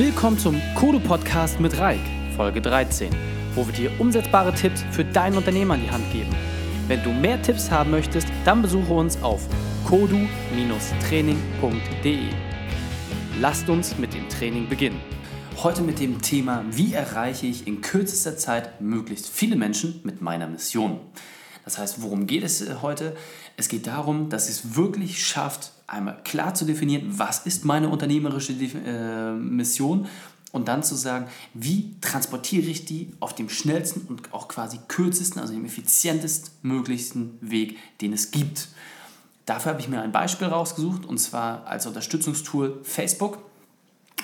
Willkommen zum Kodo Podcast mit Reik, Folge 13, wo wir dir umsetzbare Tipps für dein Unternehmen an die Hand geben. Wenn du mehr Tipps haben möchtest, dann besuche uns auf kodu-training.de. Lasst uns mit dem Training beginnen. Heute mit dem Thema, wie erreiche ich in kürzester Zeit möglichst viele Menschen mit meiner Mission. Das heißt, worum geht es äh, heute? Es geht darum, dass es wirklich schafft, einmal klar zu definieren, was ist meine unternehmerische äh, Mission und dann zu sagen, wie transportiere ich die auf dem schnellsten und auch quasi kürzesten, also dem effizientesten möglichsten Weg, den es gibt. Dafür habe ich mir ein Beispiel rausgesucht und zwar als Unterstützungstool Facebook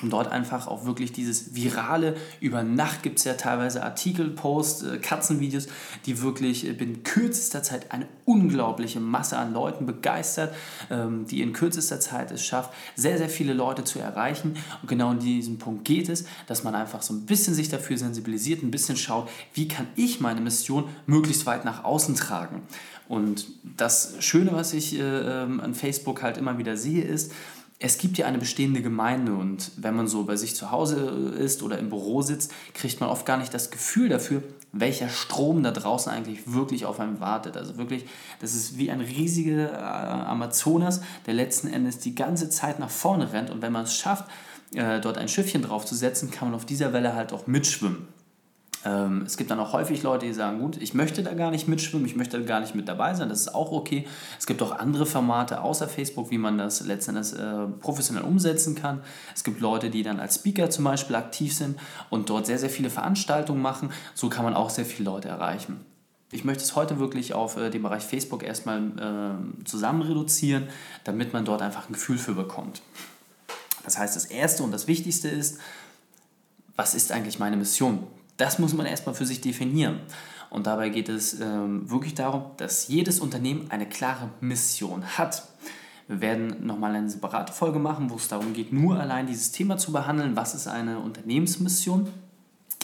und dort einfach auch wirklich dieses virale, über Nacht gibt es ja teilweise Artikel, Posts, äh, Katzenvideos, die wirklich in kürzester Zeit eine unglaubliche Masse an Leuten begeistert, ähm, die in kürzester Zeit es schafft, sehr, sehr viele Leute zu erreichen. Und genau in diesem Punkt geht es, dass man einfach so ein bisschen sich dafür sensibilisiert, ein bisschen schaut, wie kann ich meine Mission möglichst weit nach außen tragen. Und das Schöne, was ich äh, ähm, an Facebook halt immer wieder sehe, ist, es gibt ja eine bestehende Gemeinde und wenn man so bei sich zu Hause ist oder im Büro sitzt, kriegt man oft gar nicht das Gefühl dafür, welcher Strom da draußen eigentlich wirklich auf einem wartet. Also wirklich, das ist wie ein riesiger äh, Amazonas, der letzten Endes die ganze Zeit nach vorne rennt und wenn man es schafft, äh, dort ein Schiffchen draufzusetzen, kann man auf dieser Welle halt auch mitschwimmen. Ähm, es gibt dann auch häufig Leute, die sagen, gut, ich möchte da gar nicht mitschwimmen, ich möchte da gar nicht mit dabei sein, das ist auch okay. Es gibt auch andere Formate außer Facebook, wie man das letztendlich äh, professionell umsetzen kann. Es gibt Leute, die dann als Speaker zum Beispiel aktiv sind und dort sehr, sehr viele Veranstaltungen machen. So kann man auch sehr viele Leute erreichen. Ich möchte es heute wirklich auf äh, den Bereich Facebook erstmal äh, zusammen reduzieren, damit man dort einfach ein Gefühl für bekommt. Das heißt, das Erste und das Wichtigste ist, was ist eigentlich meine Mission? Das muss man erstmal für sich definieren. Und dabei geht es ähm, wirklich darum, dass jedes Unternehmen eine klare Mission hat. Wir werden nochmal eine separate Folge machen, wo es darum geht, nur allein dieses Thema zu behandeln. Was ist eine Unternehmensmission?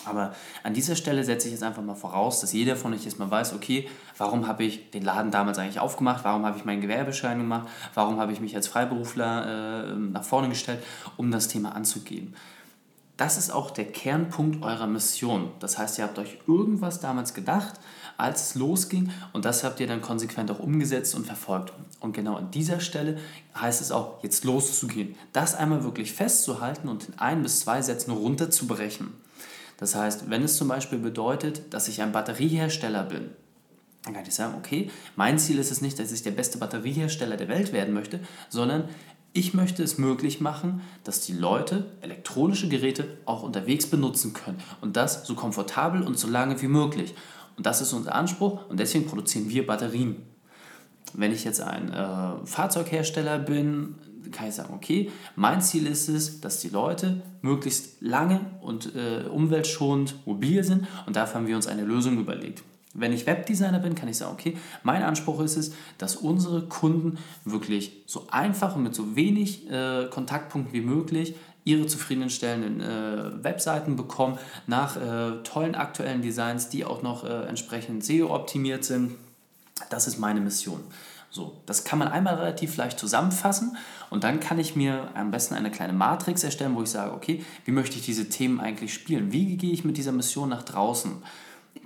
Aber an dieser Stelle setze ich jetzt einfach mal voraus, dass jeder von euch erstmal weiß, okay, warum habe ich den Laden damals eigentlich aufgemacht, warum habe ich meinen Gewerbeschein gemacht, warum habe ich mich als Freiberufler äh, nach vorne gestellt, um das Thema anzugehen das ist auch der Kernpunkt eurer Mission. Das heißt, ihr habt euch irgendwas damals gedacht, als es losging und das habt ihr dann konsequent auch umgesetzt und verfolgt. Und genau an dieser Stelle heißt es auch, jetzt loszugehen. Das einmal wirklich festzuhalten und in ein bis zwei Sätzen runterzubrechen. Das heißt, wenn es zum Beispiel bedeutet, dass ich ein Batteriehersteller bin, dann kann ich sagen, okay, mein Ziel ist es nicht, dass ich der beste Batteriehersteller der Welt werden möchte, sondern ich möchte es möglich machen, dass die Leute elektronische Geräte auch unterwegs benutzen können und das so komfortabel und so lange wie möglich. Und das ist unser Anspruch und deswegen produzieren wir Batterien. Wenn ich jetzt ein äh, Fahrzeughersteller bin, kann ich sagen, okay, mein Ziel ist es, dass die Leute möglichst lange und äh, umweltschonend mobil sind und dafür haben wir uns eine Lösung überlegt. Wenn ich Webdesigner bin, kann ich sagen, okay, mein Anspruch ist es, dass unsere Kunden wirklich so einfach und mit so wenig äh, Kontaktpunkten wie möglich ihre zufriedenstellenden äh, Webseiten bekommen nach äh, tollen aktuellen Designs, die auch noch äh, entsprechend SEO-optimiert sind. Das ist meine Mission. So, das kann man einmal relativ leicht zusammenfassen und dann kann ich mir am besten eine kleine Matrix erstellen, wo ich sage, okay, wie möchte ich diese Themen eigentlich spielen? Wie gehe ich mit dieser Mission nach draußen?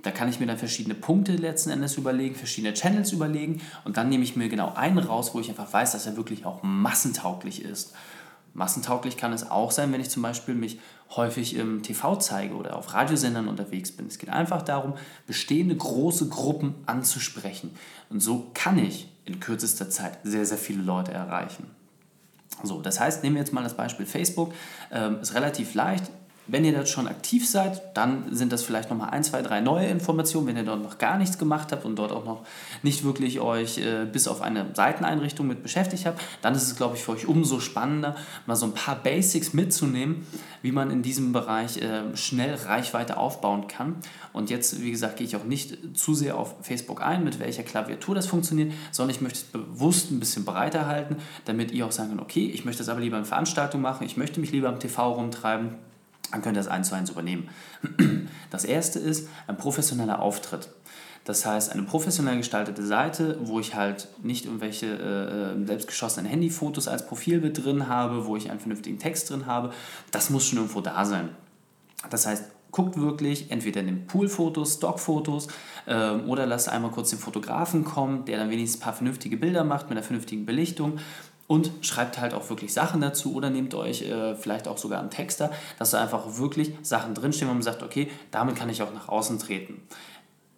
Da kann ich mir dann verschiedene Punkte letzten Endes überlegen, verschiedene Channels überlegen und dann nehme ich mir genau einen raus, wo ich einfach weiß, dass er wirklich auch massentauglich ist. Massentauglich kann es auch sein, wenn ich zum Beispiel mich häufig im TV zeige oder auf Radiosendern unterwegs bin. Es geht einfach darum, bestehende große Gruppen anzusprechen. Und so kann ich in kürzester Zeit sehr, sehr viele Leute erreichen. So, das heißt, nehmen wir jetzt mal das Beispiel Facebook. Ähm, ist relativ leicht. Wenn ihr dort schon aktiv seid, dann sind das vielleicht nochmal ein, zwei, drei neue Informationen. Wenn ihr dort noch gar nichts gemacht habt und dort auch noch nicht wirklich euch äh, bis auf eine Seiteneinrichtung mit beschäftigt habt, dann ist es, glaube ich, für euch umso spannender, mal so ein paar Basics mitzunehmen, wie man in diesem Bereich äh, schnell Reichweite aufbauen kann. Und jetzt, wie gesagt, gehe ich auch nicht zu sehr auf Facebook ein, mit welcher Klaviatur das funktioniert, sondern ich möchte es bewusst ein bisschen breiter halten, damit ihr auch sagen könnt, okay, ich möchte das aber lieber in Veranstaltungen machen, ich möchte mich lieber am TV rumtreiben dann könnt ihr das eins zu eins übernehmen. Das erste ist ein professioneller Auftritt. Das heißt, eine professionell gestaltete Seite, wo ich halt nicht irgendwelche äh, äh selbstgeschossenen Handyfotos als Profilbild drin habe, wo ich einen vernünftigen Text drin habe, das muss schon irgendwo da sein. Das heißt, guckt wirklich, entweder nehmt Poolfotos, Stockfotos äh, oder lasst einmal kurz den Fotografen kommen, der dann wenigstens ein paar vernünftige Bilder macht mit einer vernünftigen Belichtung und schreibt halt auch wirklich Sachen dazu oder nehmt euch äh, vielleicht auch sogar einen Texter, dass da einfach wirklich Sachen drinstehen, wo man sagt, okay, damit kann ich auch nach außen treten.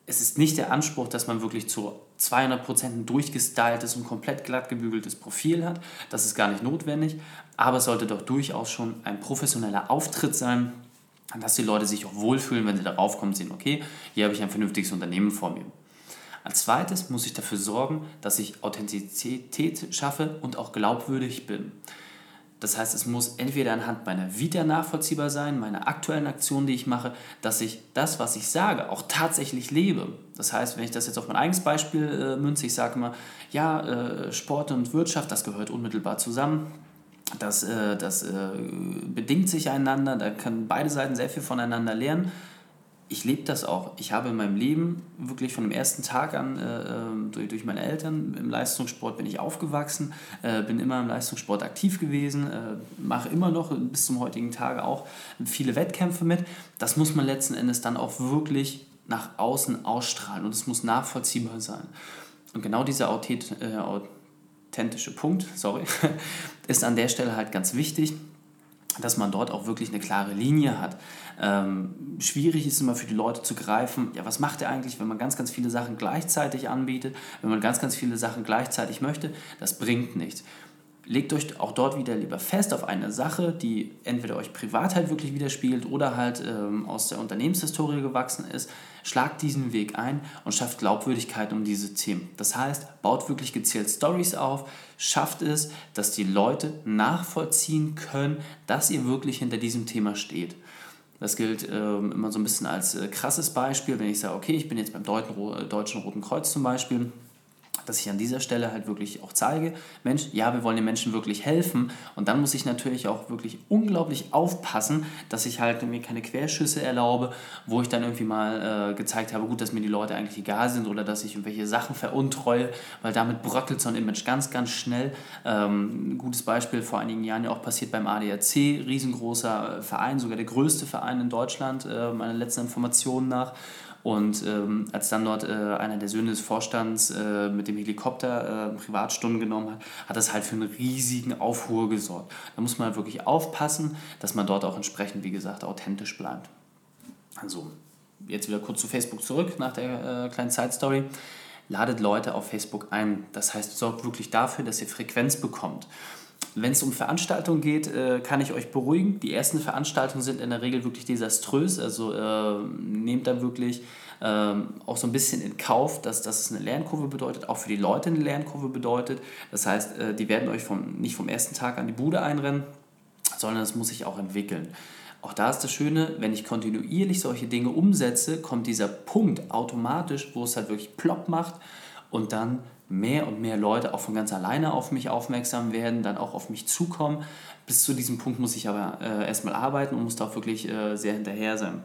Es ist nicht der Anspruch, dass man wirklich zu 200% ein durchgestyltes und komplett glatt gebügeltes Profil hat. Das ist gar nicht notwendig, aber es sollte doch durchaus schon ein professioneller Auftritt sein, dass die Leute sich auch wohlfühlen, wenn sie darauf kommen und sehen, okay, hier habe ich ein vernünftiges Unternehmen vor mir. Als zweites muss ich dafür sorgen, dass ich Authentizität schaffe und auch glaubwürdig bin. Das heißt, es muss entweder anhand meiner Vita nachvollziehbar sein, meiner aktuellen Aktionen, die ich mache, dass ich das, was ich sage, auch tatsächlich lebe. Das heißt, wenn ich das jetzt auf mein eigenes Beispiel äh, münze, ich sage immer, ja, äh, Sport und Wirtschaft, das gehört unmittelbar zusammen das, äh, das äh, bedingt sich einander, da können beide Seiten sehr viel voneinander lernen. Ich lebe das auch. Ich habe in meinem Leben wirklich von dem ersten Tag an äh, äh durch, durch meine Eltern im Leistungssport bin ich aufgewachsen, äh, bin immer im Leistungssport aktiv gewesen, äh, mache immer noch bis zum heutigen Tage auch viele Wettkämpfe mit. Das muss man letzten Endes dann auch wirklich nach außen ausstrahlen und es muss nachvollziehbar sein. Und genau diese Authentizität authentische Punkt, sorry, ist an der Stelle halt ganz wichtig, dass man dort auch wirklich eine klare Linie hat. Ähm, schwierig ist immer für die Leute zu greifen, ja, was macht er eigentlich, wenn man ganz, ganz viele Sachen gleichzeitig anbietet, wenn man ganz, ganz viele Sachen gleichzeitig möchte, das bringt nichts. Legt euch auch dort wieder lieber fest auf eine Sache, die entweder euch privat halt wirklich widerspiegelt oder halt ähm, aus der Unternehmenshistorie gewachsen ist. Schlagt diesen Weg ein und schafft Glaubwürdigkeit um diese Themen. Das heißt, baut wirklich gezielt Stories auf, schafft es, dass die Leute nachvollziehen können, dass ihr wirklich hinter diesem Thema steht. Das gilt ähm, immer so ein bisschen als äh, krasses Beispiel, wenn ich sage, okay, ich bin jetzt beim Deutschen Roten Kreuz zum Beispiel dass ich an dieser Stelle halt wirklich auch zeige, Mensch, ja, wir wollen den Menschen wirklich helfen. Und dann muss ich natürlich auch wirklich unglaublich aufpassen, dass ich halt mir keine Querschüsse erlaube, wo ich dann irgendwie mal äh, gezeigt habe, gut, dass mir die Leute eigentlich egal sind oder dass ich irgendwelche Sachen veruntreue, weil damit bröckelt so ein Image ganz, ganz schnell. Ähm, ein gutes Beispiel vor einigen Jahren ja auch passiert beim ADAC, riesengroßer Verein, sogar der größte Verein in Deutschland, äh, meiner letzten Informationen nach. Und ähm, als dann dort äh, einer der Söhne des Vorstands äh, mit dem Helikopter äh, Privatstunden genommen hat, hat das halt für einen riesigen Aufruhr gesorgt. Da muss man halt wirklich aufpassen, dass man dort auch entsprechend, wie gesagt, authentisch bleibt. Also, jetzt wieder kurz zu Facebook zurück nach der äh, kleinen Side Story. Ladet Leute auf Facebook ein. Das heißt, sorgt wirklich dafür, dass ihr Frequenz bekommt. Wenn es um Veranstaltungen geht, äh, kann ich euch beruhigen. Die ersten Veranstaltungen sind in der Regel wirklich desaströs. Also äh, nehmt da wirklich äh, auch so ein bisschen in Kauf, dass das eine Lernkurve bedeutet, auch für die Leute eine Lernkurve bedeutet. Das heißt, äh, die werden euch vom, nicht vom ersten Tag an die Bude einrennen, sondern es muss sich auch entwickeln. Auch da ist das Schöne, wenn ich kontinuierlich solche Dinge umsetze, kommt dieser Punkt automatisch, wo es halt wirklich plopp macht und dann mehr und mehr Leute auch von ganz alleine auf mich aufmerksam werden, dann auch auf mich zukommen. Bis zu diesem Punkt muss ich aber äh, erstmal arbeiten und muss da auch wirklich äh, sehr hinterher sein.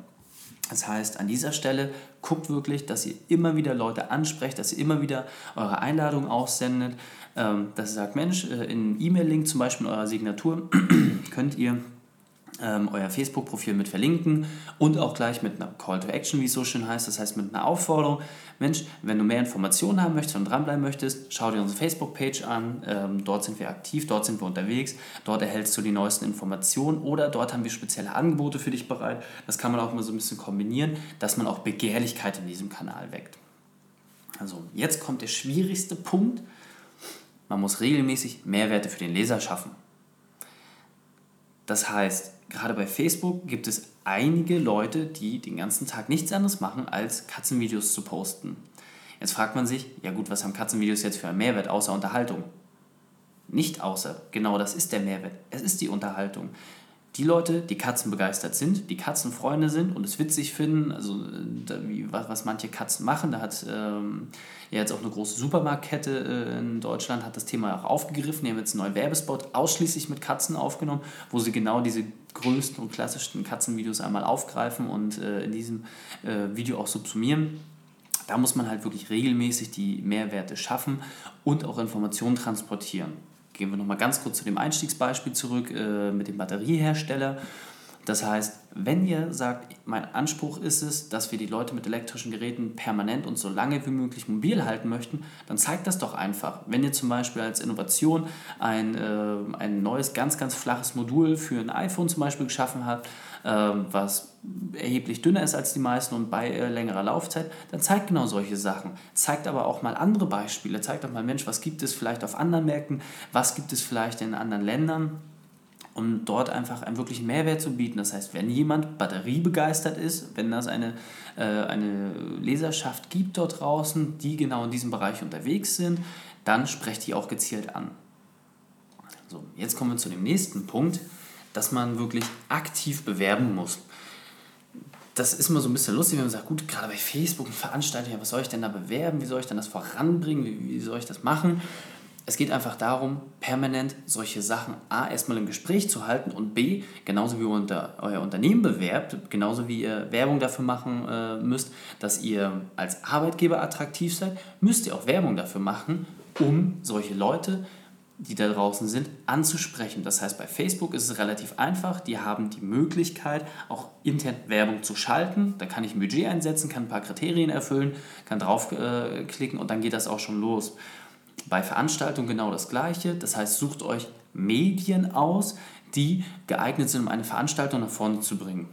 Das heißt, an dieser Stelle guckt wirklich, dass ihr immer wieder Leute ansprecht, dass ihr immer wieder eure Einladungen aussendet, ähm, dass ihr sagt, Mensch, äh, in E-Mail-Link zum Beispiel in eurer Signatur könnt ihr ähm, euer Facebook-Profil mit verlinken und auch gleich mit einer Call to Action, wie es so schön heißt, das heißt mit einer Aufforderung. Mensch, wenn du mehr Informationen haben möchtest und dranbleiben möchtest, schau dir unsere Facebook-Page an. Ähm, dort sind wir aktiv, dort sind wir unterwegs, dort erhältst du die neuesten Informationen oder dort haben wir spezielle Angebote für dich bereit. Das kann man auch mal so ein bisschen kombinieren, dass man auch Begehrlichkeit in diesem Kanal weckt. Also jetzt kommt der schwierigste Punkt. Man muss regelmäßig Mehrwerte für den Leser schaffen. Das heißt, gerade bei Facebook gibt es einige Leute, die den ganzen Tag nichts anderes machen, als Katzenvideos zu posten. Jetzt fragt man sich, ja gut, was haben Katzenvideos jetzt für einen Mehrwert außer Unterhaltung? Nicht außer, genau das ist der Mehrwert. Es ist die Unterhaltung die Leute, die Katzen begeistert sind, die Katzenfreunde sind und es witzig finden, also wie, was, was manche Katzen machen, da hat ähm, ja jetzt auch eine große Supermarktkette äh, in Deutschland hat das Thema auch aufgegriffen, die haben jetzt einen neuen Werbespot ausschließlich mit Katzen aufgenommen, wo sie genau diese größten und klassischsten Katzenvideos einmal aufgreifen und äh, in diesem äh, Video auch subsumieren. Da muss man halt wirklich regelmäßig die Mehrwerte schaffen und auch Informationen transportieren. Gehen wir nochmal ganz kurz zu dem Einstiegsbeispiel zurück äh, mit dem Batteriehersteller. Das heißt, wenn ihr sagt, mein Anspruch ist es, dass wir die Leute mit elektrischen Geräten permanent und so lange wie möglich mobil halten möchten, dann zeigt das doch einfach. Wenn ihr zum Beispiel als Innovation ein, äh, ein neues, ganz, ganz flaches Modul für ein iPhone zum Beispiel geschaffen habt, äh, was erheblich dünner ist als die meisten und bei äh, längerer Laufzeit, dann zeigt genau solche Sachen. Zeigt aber auch mal andere Beispiele. Zeigt doch mal, Mensch, was gibt es vielleicht auf anderen Märkten, was gibt es vielleicht in anderen Ländern um dort einfach einen wirklichen Mehrwert zu bieten. Das heißt, wenn jemand batteriebegeistert ist, wenn das eine, äh, eine Leserschaft gibt dort draußen, die genau in diesem Bereich unterwegs sind, dann sprecht die auch gezielt an. So, jetzt kommen wir zu dem nächsten Punkt, dass man wirklich aktiv bewerben muss. Das ist immer so ein bisschen lustig, wenn man sagt, gut, gerade bei Facebook Veranstaltungen, was soll ich denn da bewerben, wie soll ich denn das voranbringen, wie, wie soll ich das machen? Es geht einfach darum, permanent solche Sachen A erstmal im Gespräch zu halten und B, genauso wie ihr unter, euer Unternehmen bewerbt, genauso wie ihr Werbung dafür machen äh, müsst, dass ihr als Arbeitgeber attraktiv seid, müsst ihr auch Werbung dafür machen, um solche Leute, die da draußen sind, anzusprechen. Das heißt, bei Facebook ist es relativ einfach. Die haben die Möglichkeit, auch intern Werbung zu schalten. Da kann ich ein Budget einsetzen, kann ein paar Kriterien erfüllen, kann draufklicken äh, und dann geht das auch schon los. Bei Veranstaltungen genau das Gleiche. Das heißt, sucht euch Medien aus, die geeignet sind, um eine Veranstaltung nach vorne zu bringen.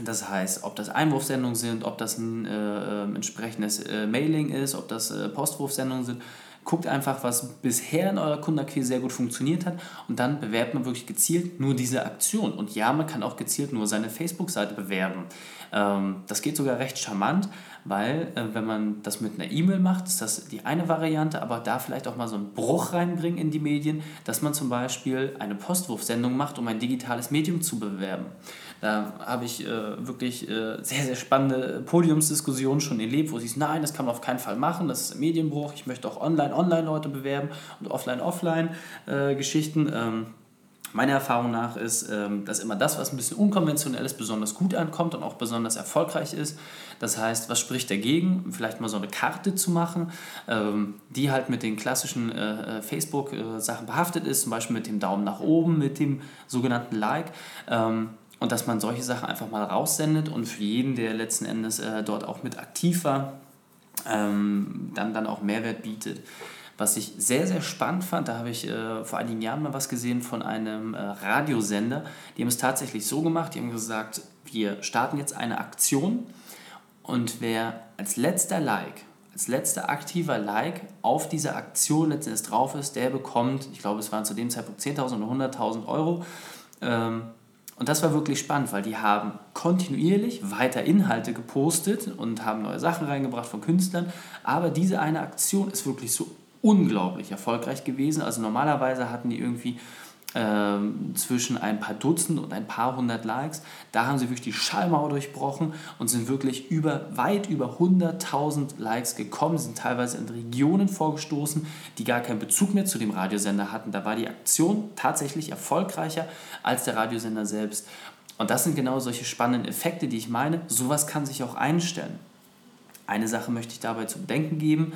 Das heißt, ob das Einwurfsendungen sind, ob das ein äh, entsprechendes äh, Mailing ist, ob das äh, Postwurfsendungen sind. Guckt einfach, was bisher in eurer Kundenakquise sehr gut funktioniert hat und dann bewerbt man wirklich gezielt nur diese Aktion. Und ja, man kann auch gezielt nur seine Facebook-Seite bewerben. Ähm, das geht sogar recht charmant, weil äh, wenn man das mit einer E-Mail macht, ist das die eine Variante, aber da vielleicht auch mal so einen Bruch reinbringen in die Medien, dass man zum Beispiel eine Postwurfsendung macht, um ein digitales Medium zu bewerben. Da habe ich äh, wirklich äh, sehr, sehr spannende Podiumsdiskussionen schon erlebt, wo sie es, nein, das kann man auf keinen Fall machen, das ist Medienbruch, ich möchte auch online, online Leute bewerben und offline, offline äh, Geschichten. Ähm, Meiner Erfahrung nach ist, ähm, dass immer das, was ein bisschen unkonventionell ist, besonders gut ankommt und auch besonders erfolgreich ist. Das heißt, was spricht dagegen? Vielleicht mal so eine Karte zu machen, ähm, die halt mit den klassischen äh, äh, Facebook-Sachen behaftet ist, zum Beispiel mit dem Daumen nach oben, mit dem sogenannten Like. Ähm, und dass man solche Sachen einfach mal raussendet und für jeden, der letzten Endes äh, dort auch mit aktiv war, dann, dann auch Mehrwert bietet. Was ich sehr, sehr spannend fand, da habe ich äh, vor einigen Jahren mal was gesehen von einem äh, Radiosender. Die haben es tatsächlich so gemacht, die haben gesagt, wir starten jetzt eine Aktion und wer als letzter Like, als letzter aktiver Like auf dieser Aktion letztendlich drauf ist, der bekommt, ich glaube es waren zu dem Zeitpunkt 10.000 oder 100.000 Euro. Ähm, und das war wirklich spannend, weil die haben kontinuierlich weiter Inhalte gepostet und haben neue Sachen reingebracht von Künstlern. Aber diese eine Aktion ist wirklich so unglaublich erfolgreich gewesen. Also normalerweise hatten die irgendwie ähm, zwischen ein paar Dutzend und ein paar hundert Likes. Da haben sie wirklich die Schallmauer durchbrochen und sind wirklich über, weit über 100.000 Likes gekommen, sind teilweise in Regionen vorgestoßen, die gar keinen Bezug mehr zu dem Radiosender hatten. Da war die Aktion tatsächlich erfolgreicher als der Radiosender selbst. Und das sind genau solche spannenden Effekte, die ich meine. Sowas kann sich auch einstellen. Eine Sache möchte ich dabei zu bedenken geben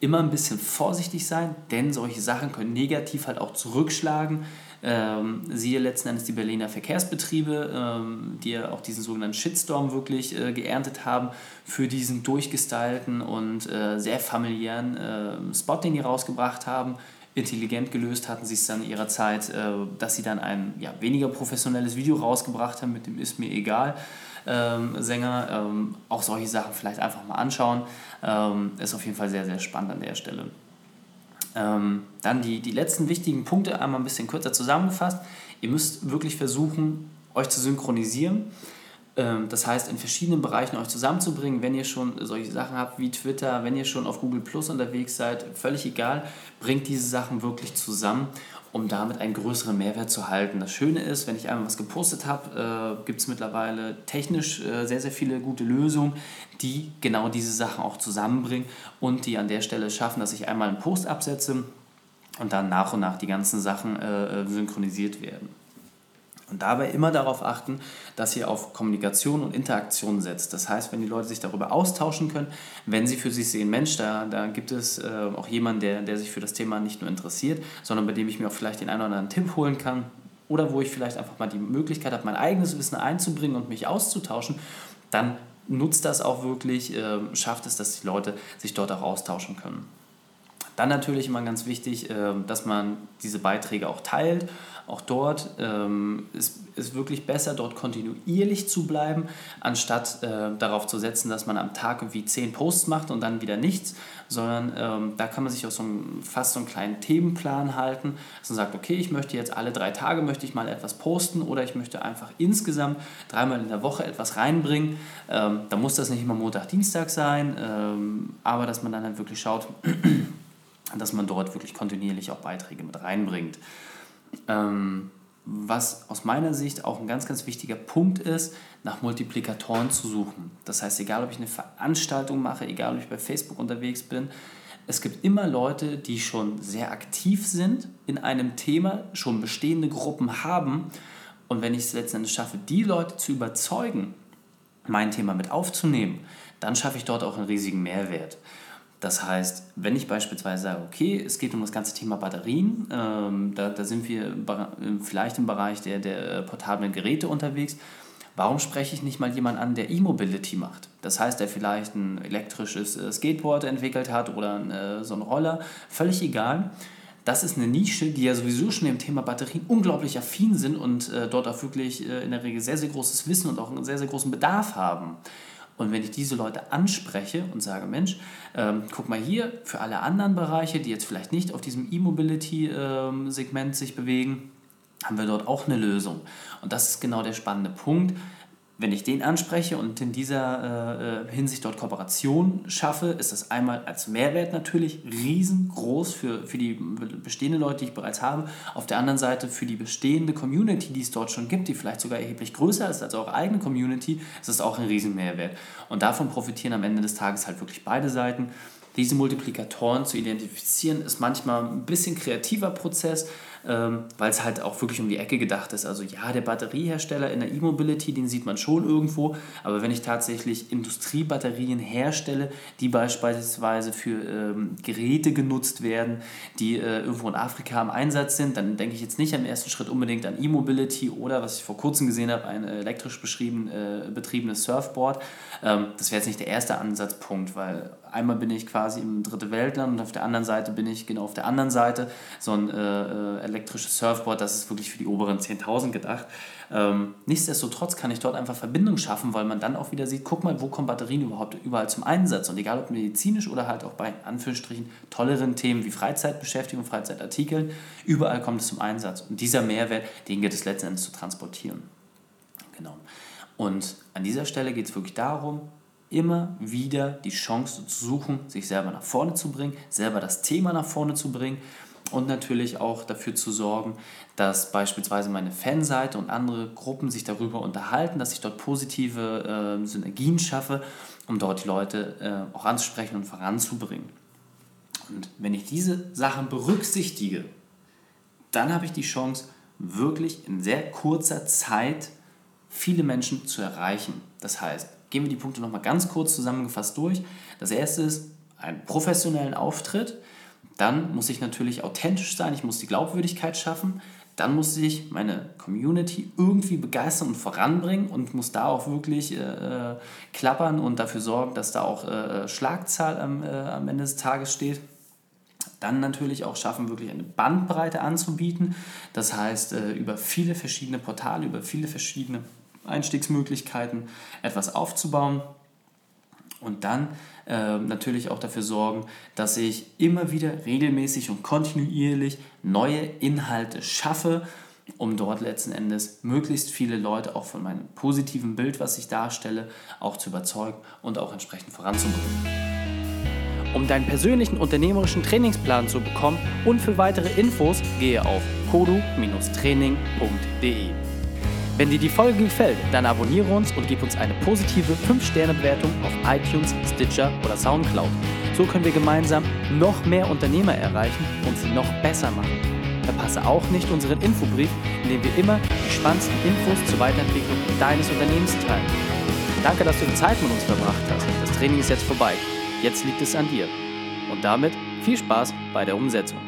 immer ein bisschen vorsichtig sein, denn solche Sachen können negativ halt auch zurückschlagen. Ähm, siehe letzten Endes die Berliner Verkehrsbetriebe, ähm, die ja auch diesen sogenannten Shitstorm wirklich äh, geerntet haben für diesen durchgestylten und äh, sehr familiären äh, Spot, den die rausgebracht haben. Intelligent gelöst hatten sie es dann in ihrer Zeit, äh, dass sie dann ein ja, weniger professionelles Video rausgebracht haben mit dem Ist mir egal ähm, Sänger. Ähm, auch solche Sachen vielleicht einfach mal anschauen. Ähm, ist auf jeden Fall sehr, sehr spannend an der Stelle. Ähm, dann die, die letzten wichtigen Punkte einmal ein bisschen kürzer zusammengefasst. Ihr müsst wirklich versuchen, euch zu synchronisieren. Ähm, das heißt, in verschiedenen Bereichen euch zusammenzubringen, wenn ihr schon solche Sachen habt wie Twitter, wenn ihr schon auf Google Plus unterwegs seid, völlig egal, bringt diese Sachen wirklich zusammen um damit einen größeren Mehrwert zu halten. Das Schöne ist, wenn ich einmal was gepostet habe, äh, gibt es mittlerweile technisch äh, sehr, sehr viele gute Lösungen, die genau diese Sachen auch zusammenbringen und die an der Stelle schaffen, dass ich einmal einen Post absetze und dann nach und nach die ganzen Sachen äh, synchronisiert werden. Und dabei immer darauf achten, dass ihr auf Kommunikation und Interaktion setzt. Das heißt, wenn die Leute sich darüber austauschen können, wenn sie für sich sehen, Mensch, da, da gibt es äh, auch jemanden, der, der sich für das Thema nicht nur interessiert, sondern bei dem ich mir auch vielleicht den einen oder anderen Tipp holen kann oder wo ich vielleicht einfach mal die Möglichkeit habe, mein eigenes Wissen einzubringen und mich auszutauschen, dann nutzt das auch wirklich, äh, schafft es, dass die Leute sich dort auch austauschen können. Dann natürlich immer ganz wichtig, äh, dass man diese Beiträge auch teilt auch dort ähm, ist es wirklich besser, dort kontinuierlich zu bleiben, anstatt äh, darauf zu setzen, dass man am Tag irgendwie zehn Posts macht und dann wieder nichts, sondern ähm, da kann man sich auch so fast so einen kleinen Themenplan halten, dass man sagt, okay, ich möchte jetzt alle drei Tage möchte ich mal etwas posten oder ich möchte einfach insgesamt dreimal in der Woche etwas reinbringen. Ähm, da muss das nicht immer Montag, Dienstag sein, ähm, aber dass man dann halt wirklich schaut, dass man dort wirklich kontinuierlich auch Beiträge mit reinbringt. Ähm, was aus meiner Sicht auch ein ganz, ganz wichtiger Punkt ist, nach Multiplikatoren zu suchen. Das heißt, egal ob ich eine Veranstaltung mache, egal ob ich bei Facebook unterwegs bin, es gibt immer Leute, die schon sehr aktiv sind in einem Thema, schon bestehende Gruppen haben. Und wenn ich es letztendlich schaffe, die Leute zu überzeugen, mein Thema mit aufzunehmen, dann schaffe ich dort auch einen riesigen Mehrwert. Das heißt, wenn ich beispielsweise sage, okay, es geht um das ganze Thema Batterien, ähm, da, da sind wir vielleicht im Bereich der, der portablen Geräte unterwegs, warum spreche ich nicht mal jemanden an, der E-Mobility macht? Das heißt, der vielleicht ein elektrisches äh, Skateboard entwickelt hat oder äh, so einen Roller, völlig egal. Das ist eine Nische, die ja sowieso schon im Thema Batterien unglaublich affin sind und äh, dort auch wirklich äh, in der Regel sehr, sehr großes Wissen und auch einen sehr, sehr großen Bedarf haben. Und wenn ich diese Leute anspreche und sage, Mensch, ähm, guck mal hier, für alle anderen Bereiche, die jetzt vielleicht nicht auf diesem E-Mobility-Segment ähm, sich bewegen, haben wir dort auch eine Lösung. Und das ist genau der spannende Punkt wenn ich den anspreche und in dieser äh, Hinsicht dort Kooperation schaffe, ist das einmal als Mehrwert natürlich riesengroß für, für die bestehenden Leute, die ich bereits habe. Auf der anderen Seite für die bestehende Community, die es dort schon gibt, die vielleicht sogar erheblich größer ist als eure eigene Community, ist das auch ein Riesenmehrwert. Und davon profitieren am Ende des Tages halt wirklich beide Seiten. Diese Multiplikatoren zu identifizieren, ist manchmal ein bisschen kreativer Prozess, ähm, weil es halt auch wirklich um die Ecke gedacht ist. Also ja, der Batteriehersteller in der E-Mobility, den sieht man schon irgendwo, aber wenn ich tatsächlich Industriebatterien herstelle, die beispielsweise für ähm, Geräte genutzt werden, die äh, irgendwo in Afrika im Einsatz sind, dann denke ich jetzt nicht im ersten Schritt unbedingt an E-Mobility oder, was ich vor kurzem gesehen habe, ein elektrisch beschrieben, äh, betriebenes Surfboard. Ähm, das wäre jetzt nicht der erste Ansatzpunkt, weil einmal bin ich quasi im dritte Weltland und auf der anderen Seite bin ich genau auf der anderen Seite so ein äh, äh elektrisches Surfboard, das ist wirklich für die oberen 10.000 gedacht. Ähm, nichtsdestotrotz kann ich dort einfach Verbindung schaffen, weil man dann auch wieder sieht, guck mal, wo kommen Batterien überhaupt überall zum Einsatz. Und egal ob medizinisch oder halt auch bei Anführungsstrichen tolleren Themen wie Freizeitbeschäftigung, Freizeitartikeln, überall kommt es zum Einsatz. Und dieser Mehrwert, den geht es letztendlich zu transportieren. Genau. Und an dieser Stelle geht es wirklich darum, immer wieder die Chance zu suchen, sich selber nach vorne zu bringen, selber das Thema nach vorne zu bringen und natürlich auch dafür zu sorgen, dass beispielsweise meine Fanseite und andere Gruppen sich darüber unterhalten, dass ich dort positive äh, Synergien schaffe, um dort die Leute äh, auch anzusprechen und voranzubringen. Und wenn ich diese Sachen berücksichtige, dann habe ich die Chance, wirklich in sehr kurzer Zeit viele Menschen zu erreichen. Das heißt, gehen wir die Punkte nochmal ganz kurz zusammengefasst durch. Das erste ist einen professionellen Auftritt. Dann muss ich natürlich authentisch sein, ich muss die Glaubwürdigkeit schaffen. Dann muss ich meine Community irgendwie begeistern und voranbringen und muss da auch wirklich äh, äh klappern und dafür sorgen, dass da auch äh, Schlagzahl am, äh, am Ende des Tages steht. Dann natürlich auch schaffen, wirklich eine Bandbreite anzubieten. Das heißt, äh, über viele verschiedene Portale, über viele verschiedene Einstiegsmöglichkeiten etwas aufzubauen und dann äh, natürlich auch dafür sorgen, dass ich immer wieder regelmäßig und kontinuierlich neue Inhalte schaffe, um dort letzten Endes möglichst viele Leute auch von meinem positiven Bild, was ich darstelle, auch zu überzeugen und auch entsprechend voranzubringen. Um deinen persönlichen unternehmerischen Trainingsplan zu bekommen und für weitere Infos gehe auf kodu-training.de. Wenn dir die Folge gefällt, dann abonniere uns und gib uns eine positive 5-Sterne-Bewertung auf iTunes, Stitcher oder Soundcloud. So können wir gemeinsam noch mehr Unternehmer erreichen und sie noch besser machen. Verpasse auch nicht unseren Infobrief, in dem wir immer die spannendsten Infos zur Weiterentwicklung deines Unternehmens teilen. Danke, dass du die Zeit mit uns verbracht hast. Das Training ist jetzt vorbei. Jetzt liegt es an dir. Und damit viel Spaß bei der Umsetzung.